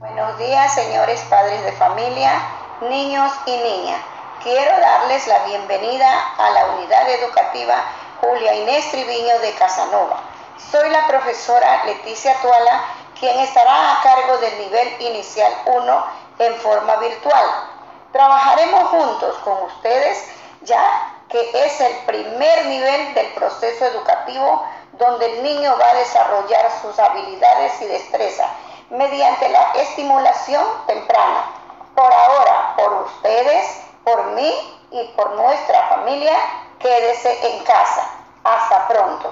Buenos días, señores padres de familia, niños y niñas. Quiero darles la bienvenida a la unidad educativa Julia Inés Triviño de Casanova. Soy la profesora Leticia Tuala, quien estará a cargo del nivel inicial 1 en forma virtual. Trabajaremos juntos con ustedes ya que es el primer nivel del proceso educativo donde el niño va a desarrollar sus habilidades y destrezas mediante la estimulación temprana. Por ahora, por ustedes, por mí y por nuestra familia, quédese en casa. Hasta pronto.